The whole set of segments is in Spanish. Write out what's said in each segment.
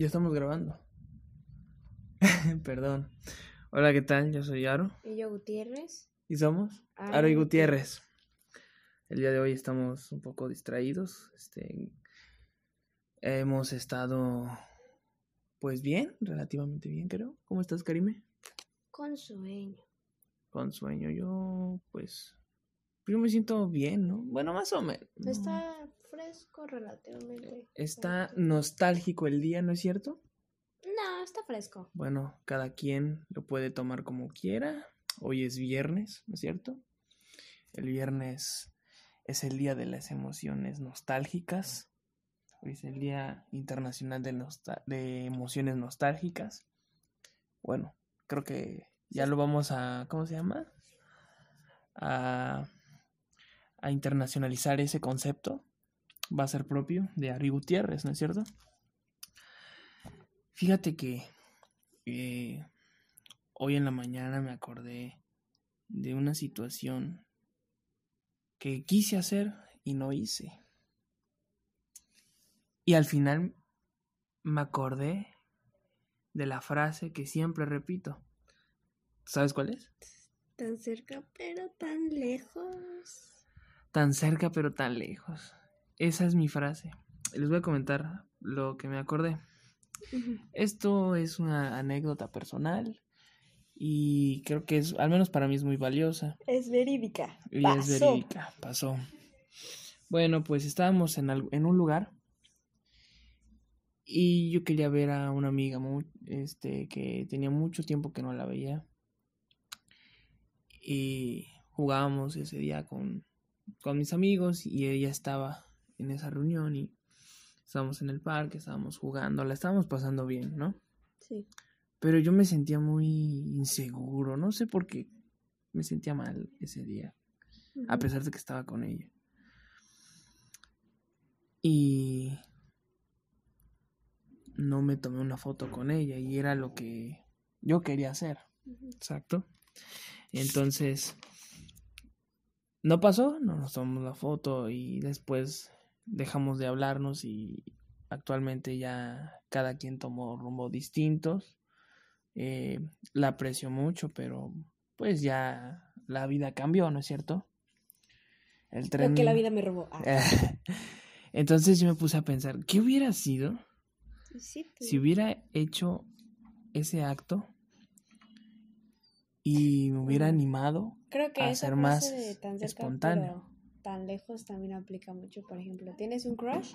Ya estamos grabando. Perdón. Hola, ¿qué tal? Yo soy Aro. Y yo Gutiérrez. ¿Y somos? Aro Aro y Gutiérrez. El día de hoy estamos un poco distraídos. Este, hemos estado, pues bien, relativamente bien, creo. ¿Cómo estás, Karime? Con sueño. Con sueño. Yo, pues, yo me siento bien, ¿no? Bueno, más o menos. ¿no? Está fresco relativamente. Está nostálgico el día, ¿no es cierto? No, está fresco. Bueno, cada quien lo puede tomar como quiera. Hoy es viernes, ¿no es cierto? El viernes es el día de las emociones nostálgicas. Hoy es el Día Internacional de, de Emociones Nostálgicas. Bueno, creo que ya lo vamos a, ¿cómo se llama? A, a internacionalizar ese concepto. Va a ser propio de Ari Gutiérrez, ¿no es cierto? Fíjate que eh, hoy en la mañana me acordé de una situación que quise hacer y no hice. Y al final me acordé de la frase que siempre repito. ¿Sabes cuál es? Tan cerca, pero tan lejos. Tan cerca pero tan lejos. Esa es mi frase. Les voy a comentar lo que me acordé. Esto es una anécdota personal y creo que es, al menos para mí es muy valiosa. Es verídica. Y es verídica, pasó. Bueno, pues estábamos en, un lugar y yo quería ver a una amiga mu- este, que tenía mucho tiempo que no la veía. Y jugábamos ese día con, con mis amigos y ella estaba en esa reunión y estábamos en el parque, estábamos jugando, la estábamos pasando bien, ¿no? Sí. Pero yo me sentía muy inseguro, no sé por qué me sentía mal ese día, a pesar de que estaba con ella. Y no me tomé una foto con ella y era lo que yo quería hacer, exacto. Entonces, no pasó, no nos tomamos la foto y después dejamos de hablarnos y actualmente ya cada quien tomó rumbo distintos. Eh, la aprecio mucho, pero pues ya la vida cambió, ¿no es cierto? El tren... Lo que la vida me robó. Ah, Entonces yo me puse a pensar, ¿qué hubiera sido sí, si hubiera hecho ese acto y me hubiera animado? Creo que a ser más de tan cerca, espontáneo. Tan lejos también aplica mucho. Por ejemplo, tienes un crush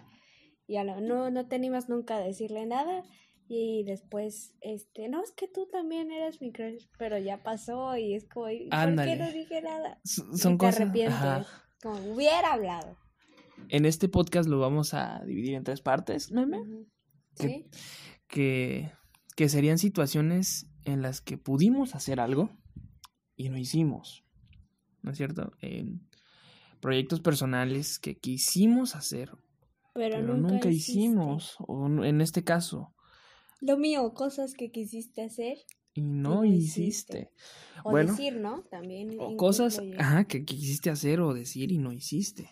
y a lo- no, no te animas nunca a decirle nada y después, este, no, es que tú también eras mi crush, pero ya pasó y es como, ¿y ¿por Ándale. qué no dije nada? S- Y Son te cosas... arrepientes, ajá. como hubiera hablado. En este podcast lo vamos a dividir en tres partes, meme. Que- Sí, que, que serían situaciones en las que pudimos hacer algo y no hicimos, ¿no es cierto? En proyectos personales que quisimos hacer, pero, pero nunca, nunca, hicimos, o en este caso, Lo mío, cosas que quisiste hacer y no, no hiciste. hiciste. o Bueno, decir, ¿no? También. o cosas ajá, que quisiste hacer o decir y no hiciste.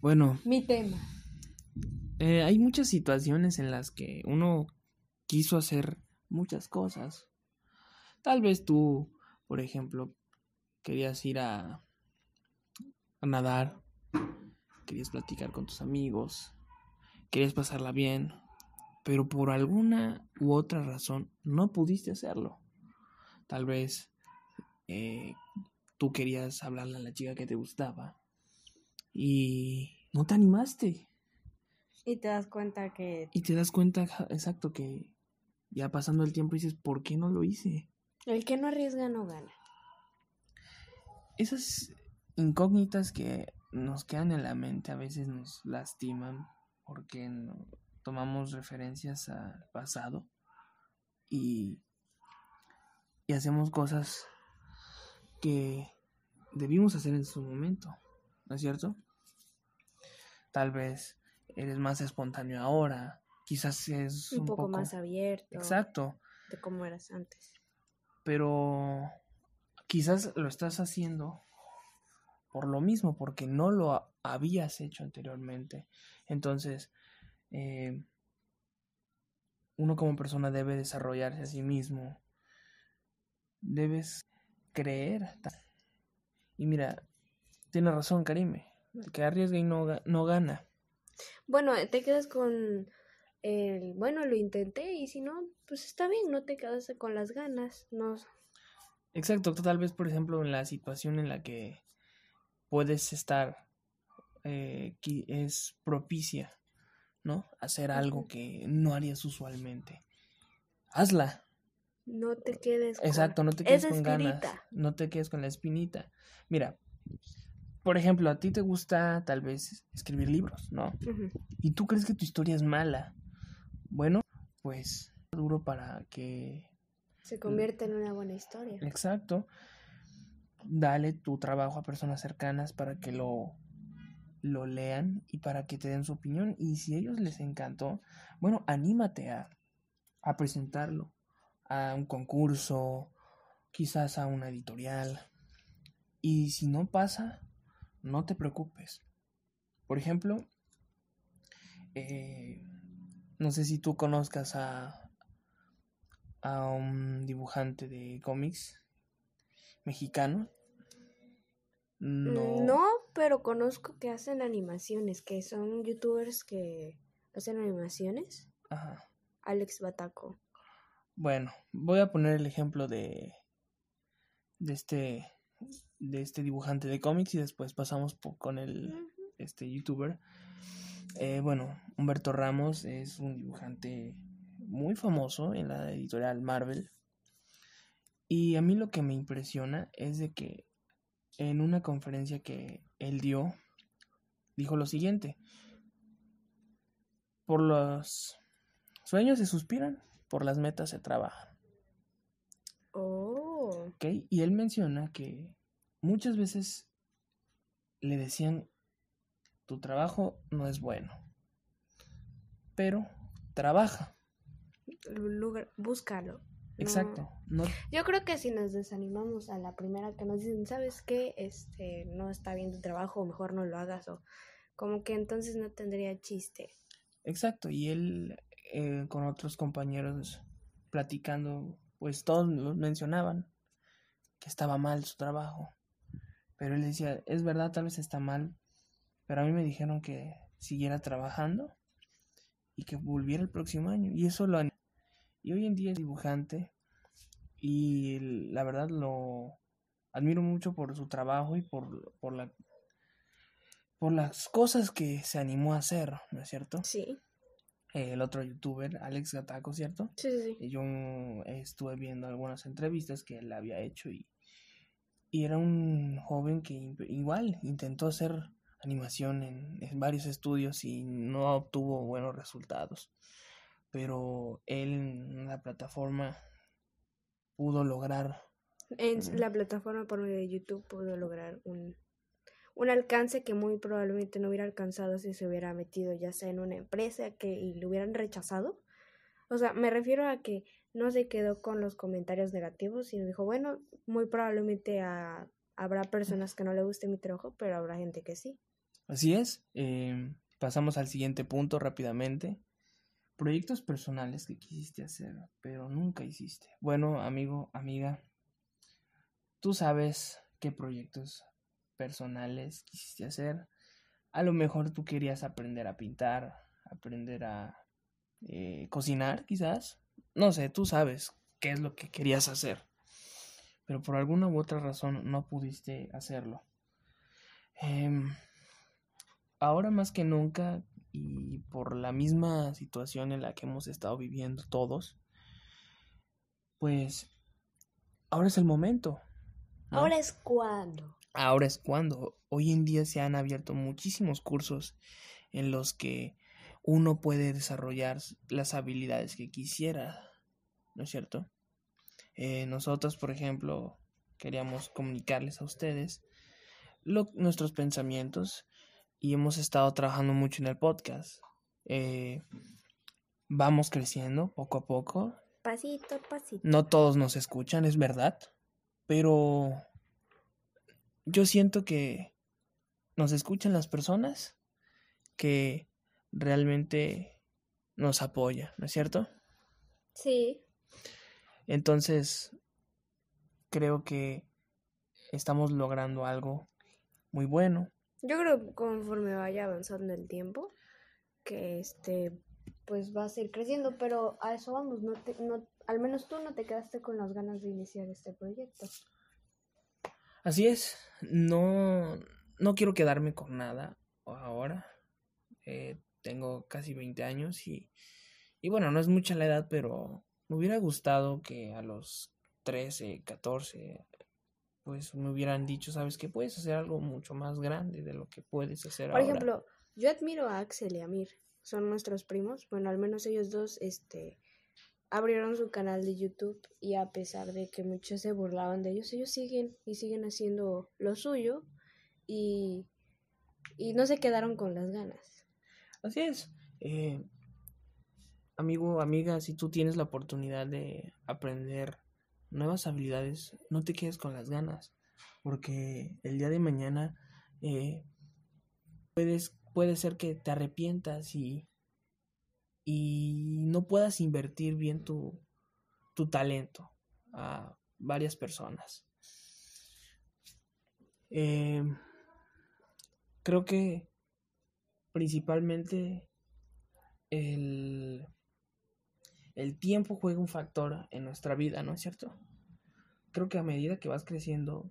Bueno, Mi tema. eh, hay muchas situaciones en las que uno quiso hacer muchas cosas. Tal vez tú, por ejemplo, querías ir a, a nadar, querías platicar con tus amigos, querías pasarla bien, pero por alguna u otra razón no pudiste hacerlo. Tal vez eh, tú querías hablarle a la chica que te gustaba y no te animaste. Y te das cuenta que Y te das cuenta, exacto, que ya pasando el tiempo dices, ¿por qué no lo hice? el que no arriesga no gana. Esas incógnitas que nos quedan en la mente a veces nos lastiman porque no- tomamos referencias al pasado y, y hacemos cosas que debimos hacer en su momento, ¿no es cierto? Tal vez eres más espontáneo ahora, quizás es Un, poco, más abierto Exacto, de cómo eras antes. pero quizás lo estás haciendo por lo mismo, porque no lo ha- habías hecho anteriormente. Entonces, eh, uno como persona debe desarrollarse a sí mismo. Debes creer. Y mira, tiene razón Karime. El que arriesga y no, no gana. Bueno, te quedas con el, bueno, lo intenté y si no, pues está bien, no te quedas con las ganas. No. Exacto, tal vez, por ejemplo, en la situación en la que puedes estar, eh, es propicia ¿no? Hacer algo que no harías usualmente. Hazla. No te quedes con... Exacto, no te quedes con ganas. No te quedes con la espinita. Mira, por ejemplo, a ti te gusta tal vez escribir libros, ¿no? Y tú crees que tu historia es mala. Bueno, pues duro para que se convierta en una buena historia. Exacto. Dale tu trabajo a personas cercanas para que lo lo lean y para que te den su opinión. Y si a ellos les encantó, bueno, anímate a, a presentarlo a un concurso, quizás a una editorial. Y si no pasa, no te preocupes. Por ejemplo, eh, no sé si tú conozcas a, a un dibujante de cómics mexicano. No. no, pero conozco que hacen animaciones, que son youtubers que hacen animaciones. Ajá. Alex Bataco. Bueno, voy a poner el ejemplo de de este de este dibujante de cómics y después pasamos con el este youtuber. Eh, bueno, Humberto Ramos es un dibujante muy famoso en la editorial Marvel. Y a mí lo que me impresiona es de que en una conferencia que él dio, dijo lo siguiente, por los sueños se suspiran, por las metas se trabajan. Oh. Ok, y él menciona que muchas veces le decían, tu trabajo no es bueno, pero trabaja. Lugar, búscalo. Exacto. Yo creo que si nos desanimamos a la primera que nos dicen, ¿sabes qué? Este, no está bien tu trabajo, o mejor no lo hagas, o como que entonces no tendría chiste. Exacto, y él eh, con otros compañeros platicando, pues todos mencionaban que estaba mal su trabajo. Pero él decía, es verdad, tal vez está mal, pero a mí me dijeron que siguiera trabajando y que volviera el próximo año. Y eso lo y hoy en día es dibujante y la verdad lo admiro mucho por su trabajo y por, por, la, por las cosas que se animó a hacer, ¿no es cierto? Sí. el otro youtuber, Alex Gataco, ¿cierto? Sí, sí, sí. Yo estuve viendo algunas entrevistas que él había hecho y, y era un joven que igual intentó hacer animación en, en varios estudios y no obtuvo buenos resultados pero él en la plataforma pudo lograr. En la plataforma por medio de YouTube pudo lograr un, un alcance que muy probablemente no hubiera alcanzado si se hubiera metido ya sea en una empresa que y lo hubieran rechazado. O sea, me refiero a que no se quedó con los comentarios negativos, sino dijo, bueno, muy probablemente habrá personas que no le guste mi trabajo, pero habrá gente que sí. Así es. Eh, pasamos al siguiente punto rápidamente. Proyectos personales que quisiste hacer, pero nunca hiciste. Bueno, amigo, amiga, tú sabes qué proyectos personales quisiste hacer. A lo mejor tú querías aprender a pintar, aprender a eh, cocinar, quizás. No sé, tú sabes qué es lo que querías hacer. Pero por alguna u otra razón no pudiste hacerlo. Em, ahora más que nunca y por la misma situación en la que hemos estado viviendo todos, pues ahora es el momento. Ahora es cuando. Ahora es cuando. Hoy en día se han abierto muchísimos cursos en los que uno puede desarrollar las habilidades que quisiera, ¿no es cierto? Eh, nosotros, por ejemplo, queríamos comunicarles a ustedes nuestros pensamientos y hemos estado trabajando mucho en el podcast. Eh, vamos creciendo poco a poco. Pasito, pasito. No todos nos escuchan, es verdad, pero yo siento que nos escuchan las personas que realmente nos apoyan, ¿no es cierto? Sí. Entonces, creo que estamos logrando algo muy bueno. Yo creo que conforme vaya avanzando el tiempo, que este pues va a seguir creciendo, pero a eso vamos, no te, no, al menos tú no te quedaste con las ganas de iniciar este proyecto. Así es, no, no quiero quedarme con nada ahora. Eh, tengo casi 20 años y, y bueno, no es mucha la edad, pero me hubiera gustado que a los 13, 14, pues me hubieran dicho, sabes que puedes hacer algo mucho más grande de lo que puedes hacer Por ahora. ejemplo, yo admiro a Axel y a Mir, son nuestros primos, bueno, al menos ellos dos, este, abrieron su canal de YouTube y a pesar de que muchos se burlaban de ellos, ellos siguen y siguen haciendo lo suyo y, y no se quedaron con las ganas. Así es. Eh, amigo, amiga, si tú tienes la oportunidad de aprender nuevas habilidades, no te quedes con las ganas, porque el día de mañana eh, puedes, puede ser que te arrepientas y, y no puedas invertir bien tu, tu talento a varias personas. Eh, creo que principalmente el, el tiempo juega un factor en nuestra vida, ¿no es cierto? Creo que a medida que vas creciendo,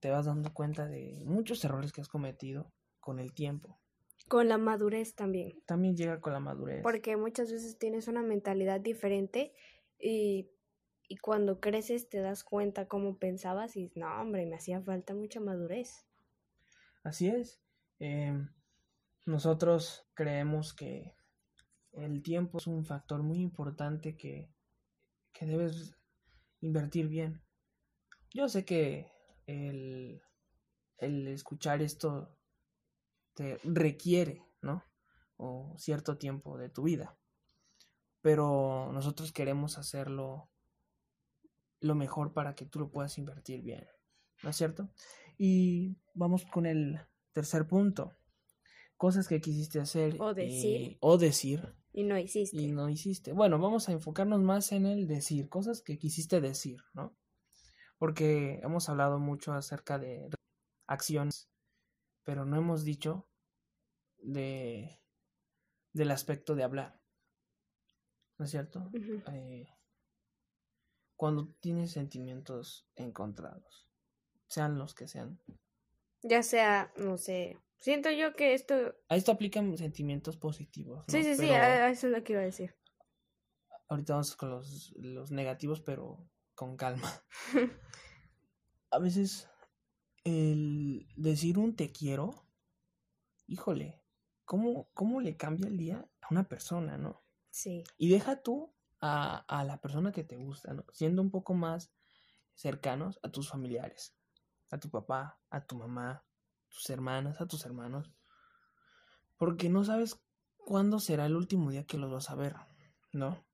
te vas dando cuenta de muchos errores que has cometido con el tiempo. Con la madurez también. También llega con la madurez. Porque muchas veces tienes una mentalidad diferente y, y cuando creces te das cuenta cómo pensabas y no, hombre, me hacía falta mucha madurez. Así es. Eh, nosotros creemos que el tiempo es un factor muy importante que, que debes invertir bien. Yo sé que el, el escuchar esto te requiere, ¿no? O cierto tiempo de tu vida. Pero nosotros queremos hacerlo lo mejor para que tú lo puedas invertir bien, ¿no es cierto? Y vamos con el tercer punto. Cosas que quisiste hacer O decir. y- o decir Y no hiciste. y no hiciste. Bueno, vamos a enfocarnos más en el decir, cosas que quisiste decir, ¿no? Porque hemos hablado mucho acerca de acciones, pero no hemos dicho de del aspecto de hablar. ¿No es cierto? Eh, cuando tienes sentimientos encontrados, sean los que sean. Ya sea, no sé, siento yo que esto... A esto aplican sentimientos positivos. ¿no? Sí, sí, sí, Pero- a eso es lo que iba a decir. ahorita vamos con los, los negativos, pero con calma. A veces el decir un te quiero, híjole, ¿cómo, cómo le cambia el día a una persona, no? Sí. Y deja tú a, a la persona que te gusta, ¿no? Siendo un poco más cercanos a tus familiares, a tu papá, a tu mamá, tus hermanas, a tus hermanos. Porque no sabes cuándo será el último día que los vas a ver, ¿no?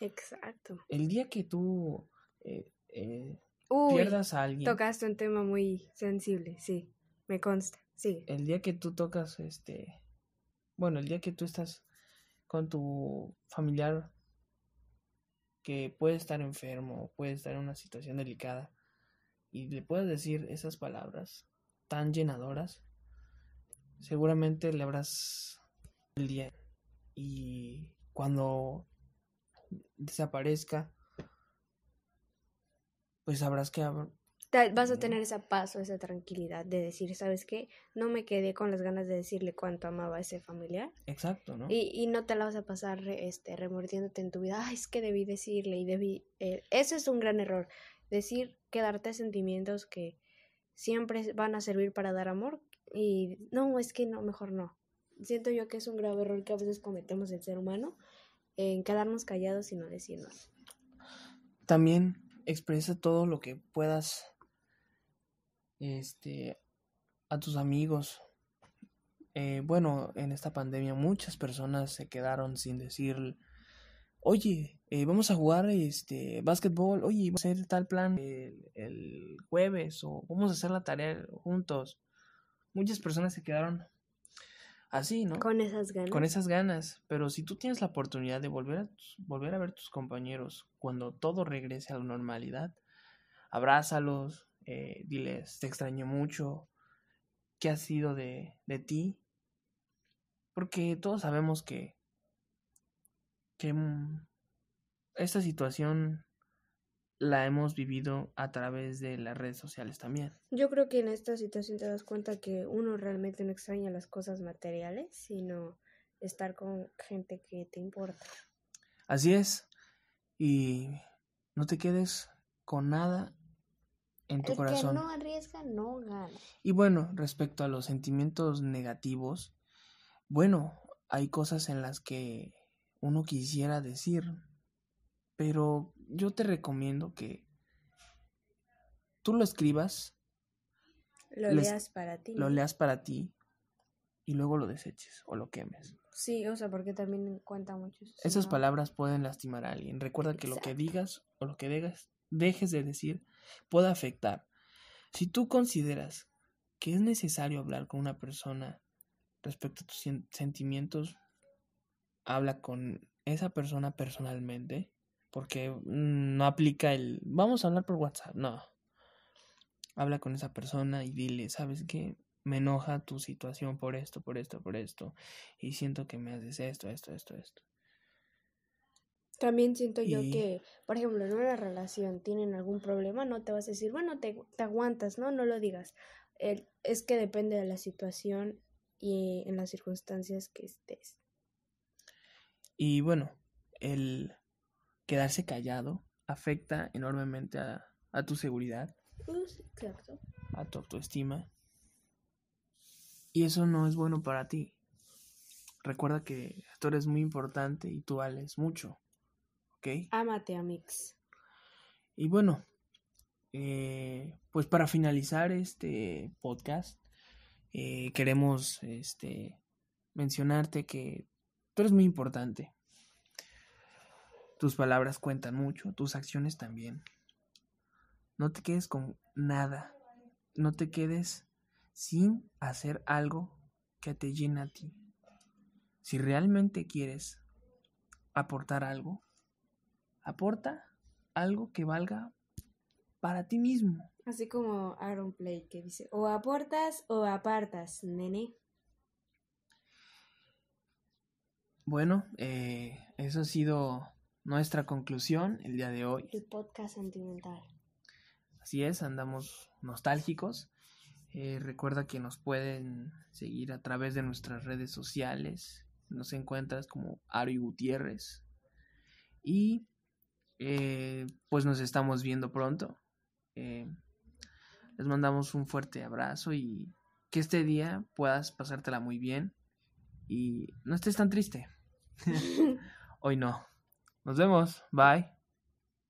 Exacto. El día que tú eh, eh, Uy, pierdas a alguien, tocaste un tema muy sensible, sí, me consta, sí. el día que tú tocas, este, bueno, el día que tú estás con tu familiar que puede estar enfermo, puede estar en una situación delicada, y le puedes decir esas palabras tan llenadoras, seguramente le habrás el día. Y cuando desaparezca, pues sabrás que Vas a tener esa paz o esa tranquilidad de decir, ¿sabes qué? No me quedé con las ganas de decirle cuánto amaba a ese familiar. exacto, ¿no? Y, y no te la vas a pasar este, remordiéndote en tu vida. Ay, es que debí decirle y debí... eh, Ese es un gran error. Decir, quedarte sentimientos que siempre van a servir para dar amor. Y no, es que no, mejor no. Siento yo que es un grave error que a veces cometemos el ser humano en quedarnos callados y no decirnos. También expresa todo lo que puedas este a tus amigos. Eh, bueno, en esta pandemia muchas personas se quedaron sin decir, oye, eh, vamos a jugar este básquetbol, oye, vamos a hacer tal plan el, el jueves o vamos a hacer la tarea juntos. Muchas personas se quedaron así, ¿no? Con esas ganas. Con esas ganas. Pero si tú tienes la oportunidad de volver a, volver a ver tus compañeros cuando todo regrese a la normalidad, abrázalos, eh, diles, te extraño mucho, ¿qué ha sido de, de ti? Porque todos sabemos que, que mm, esta situación la hemos vivido a través de las redes sociales también. Yo creo que en esta situación te das cuenta que uno realmente no extraña las cosas materiales, sino estar con gente que te importa. Así es. Y no te quedes con nada en tu El corazón. que no arriesga no gana. Y bueno, respecto a los sentimientos negativos, bueno, hay cosas en las que uno quisiera decir, pero yo te recomiendo que tú lo escribas, Lo Les- leas para ti. lo leas para ti y luego lo deseches o lo quemes. Sí, o sea, porque también cuenta mucho. eso, Esas ¿no? palabras pueden lastimar a alguien. Recuerda que lo que digas o lo que degas, dejes de decir puede afectar. Si tú consideras que es necesario hablar con una persona respecto a tus sentimientos, habla con esa persona personalmente, porque mm, no aplica el vamos a hablar por WhatsApp, no. Habla con esa persona y dile, ¿sabes qué? Me enoja tu situación por esto, por esto, por esto, y siento que me haces esto, esto, esto, esto. También siento yo que, por ejemplo, en una relación tienen algún problema, no te vas a decir, bueno, te, te aguantas, ¿no? No lo digas. El- es que depende de la situación y en las circunstancias que estés. Y bueno, el quedarse callado afecta enormemente a, a tu seguridad, Pues, exacto. a tu autoestima. Y eso no es bueno para ti. Recuerda que tú eres muy importante y tú vales mucho. ¿Ok? Ámate, Amix. Y bueno, eh, pues para finalizar este podcast, eh, queremos este, mencionarte que tú eres muy importante. Tus palabras cuentan mucho, tus acciones también. No te quedes con nada. No te quedes sin hacer algo que te llene a ti. Si realmente quieres aportar algo, aporta algo que valga para ti mismo. Así como Aaron Play que dice, o aportas o apartas, nene. Bueno, eh, eso ha sido nuestra conclusión el día de hoy. El podcast sentimental. Así es, andamos nostálgicos. Eh, recuerda que nos pueden seguir a través de nuestras redes sociales. Nos encuentras como Ari Gutiérrez. Y eh, pues nos estamos viendo pronto. Eh, les mandamos un fuerte abrazo y que este día puedas pasártela muy bien y no estés tan triste. Hoy no. Nos vemos. Bye.